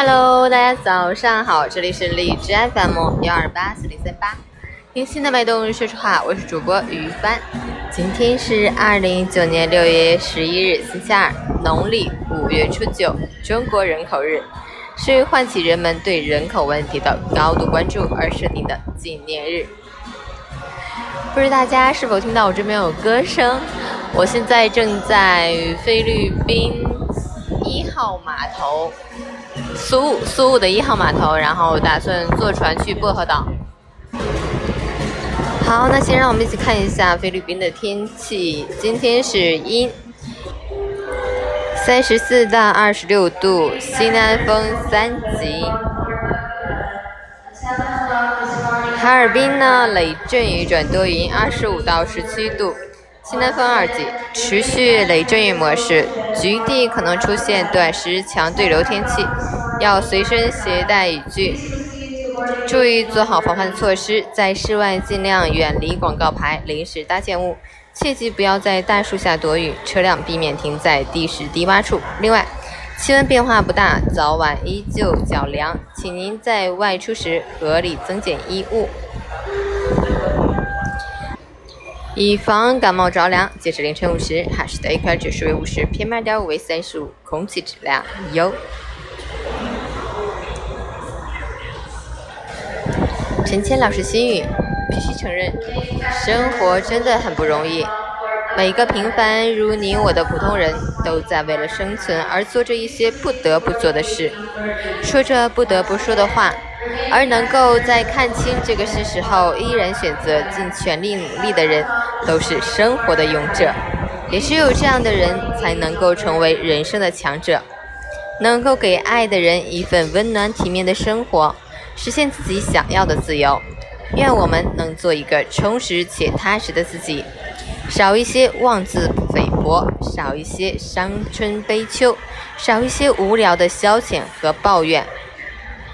Hello，大家早上好，这里是荔枝 FM 幺二八四零三八，听心的脉动说说话，我是主播于帆。今天是二零一九年六月十一日，星期二，农历五月初九，中国人口日，是唤起人们对人口问题的高度关注而设定的纪念日。不知大家是否听到我这边有歌声？我现在正在菲律宾一号码头，苏苏武的一号码头，然后打算坐船去薄荷岛。好，那先让我们一起看一下菲律宾的天气。今天是阴，三十四到二十六度，西南风三级。哈尔滨呢，雷阵雨转多云，二十五到十七度，西南风二级，持续雷阵雨模式，局地可能出现短时强对流天气，要随身携带雨具，注意做好防范措施，在室外尽量远离广告牌、临时搭建物，切记不要在大树下躲雨，车辆避免停在地势低洼处。另外，气温变化不大，早晚依旧较凉，请您在外出时合理增减衣物，以防感冒着凉。截至凌晨五时，哈市的 AQI 指数为五十，PM 二点五为三十五，空气质量优。陈谦老师心语：必须承认，生活真的很不容易。每个平凡如你我的普通人都在为了生存而做着一些不得不做的事，说着不得不说的话，而能够在看清这个事实后依然选择尽全力努力的人，都是生活的勇者。也只有这样的人，才能够成为人生的强者，能够给爱的人一份温暖体面的生活，实现自己想要的自由。愿我们能做一个充实且踏实的自己。少一些妄自菲薄，少一些伤春悲秋，少一些无聊的消遣和抱怨，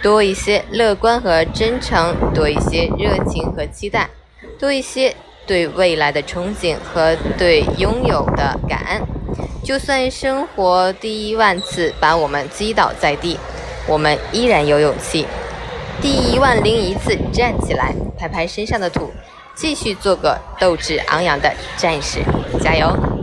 多一些乐观和真诚，多一些热情和期待，多一些对未来的憧憬和对拥有的感恩。就算生活第一万次把我们击倒在地，我们依然有勇气。第一万零一次站起来，拍拍身上的土。继续做个斗志昂扬的战士，加油！